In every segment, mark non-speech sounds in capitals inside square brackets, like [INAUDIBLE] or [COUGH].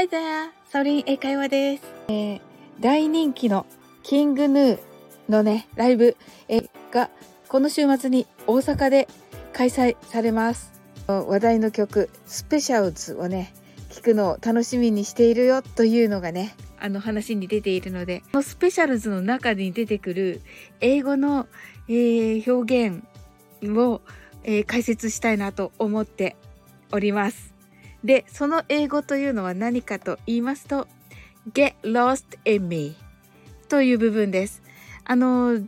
Hi there! サオリン英会話です。えー、大人気のキングヌーのね、ライブ、えー、がこの週末に大阪で開催されます。話題の曲、スペシャルズをね、聞くのを楽しみにしているよというのがね、あの話に出ているので、このスペシャルズの中に出てくる英語の、えー、表現を、えー、解説したいなと思っております。で、その英語というのは何かと言いますと、get lost in me という部分です。あの、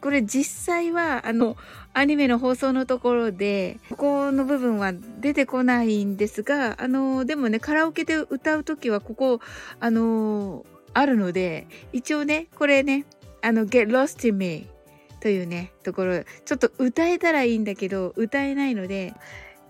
これ実際は、あの、アニメの放送のところで、ここの部分は出てこないんですが、あの、でもね、カラオケで歌うときは、ここ、あの、あるので、一応ね、これね、あの、get lost in me というね、ところ、ちょっと歌えたらいいんだけど、歌えないので、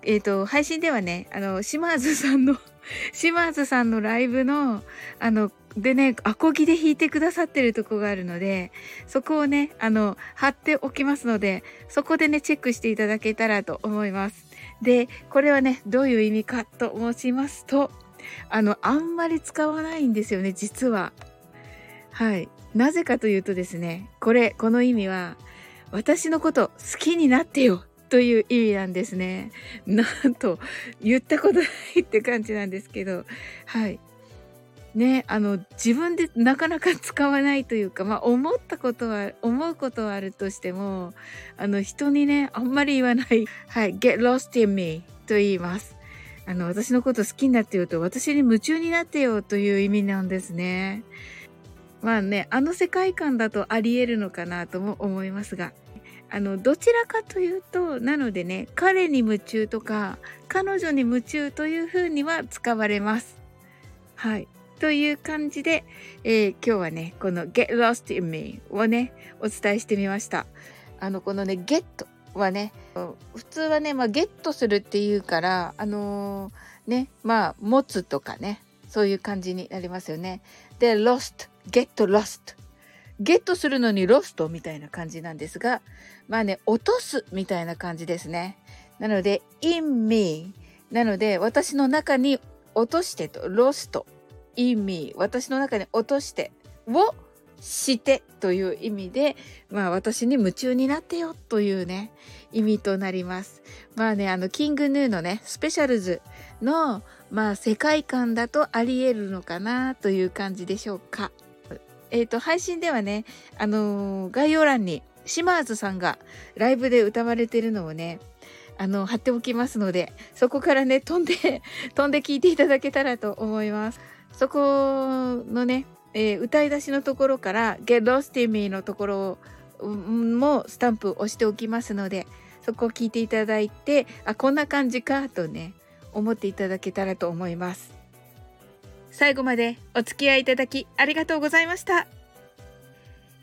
えっ、ー、と、配信ではね、あの、島津さんの [LAUGHS] 島津さんのライブの、あの、でね、アコギで弾いてくださってるとこがあるので、そこをね、あの、貼っておきますので、そこでね、チェックしていただけたらと思います。で、これはね、どういう意味かと申しますと、あの、あんまり使わないんですよね、実は。はい。なぜかというとですね、これ、この意味は、私のこと好きになってよという意味なんですね。なんと、言ったことないって感じなんですけど、はい。ね、あの、自分でなかなか使わないというか、まあ、思ったことは、思うことはあるとしても、あの、人にね、あんまり言わない、はい、get lost in me と言います。あの、私のこと好きになってよと、私に夢中になってよという意味なんですね。まあね、あの世界観だとあり得るのかなとも思いますが、あの、どちらかというと、なのでね、彼に夢中とか、彼女に夢中というふうには使われます。はい。という感じで、えー、今日はね、この get lost in me をね、お伝えしてみました。あの、このね、get はね、普通はね、まあ、ゲットするっていうから、あのー、ね、まあ、持つとかね、そういう感じになりますよね。で、lost, get lost ゲットするのにロストみたいな感じなんですが、まあね、落とすみたいな感じですね。なので、in me なので、私の中に落としてと、ロスト、in me 私の中に落としてをしてという意味で、まあ私に夢中になってよというね、意味となります。まあね、あの、キングヌーのね、スペシャルズの、まあ世界観だとあり得るのかなという感じでしょうか。えっ、ー、と、配信ではね、あのー、概要欄に島津さんがライブで歌われてるのをね、あの、貼っておきますので、そこからね、飛んで [LAUGHS] 飛んで聞いていただけたらと思います。そこのね、えー、歌い出しのところから Get Lost in Me のところもスタンプ押しておきますので、そこを聞いていただいて、あ、こんな感じかとね、思っていただけたらと思います。最後までお付き合いいただきありがとうございました。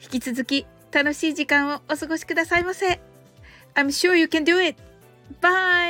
引き続き楽しい時間をお過ごしくださいませ。I'm sure you can do it. Bye!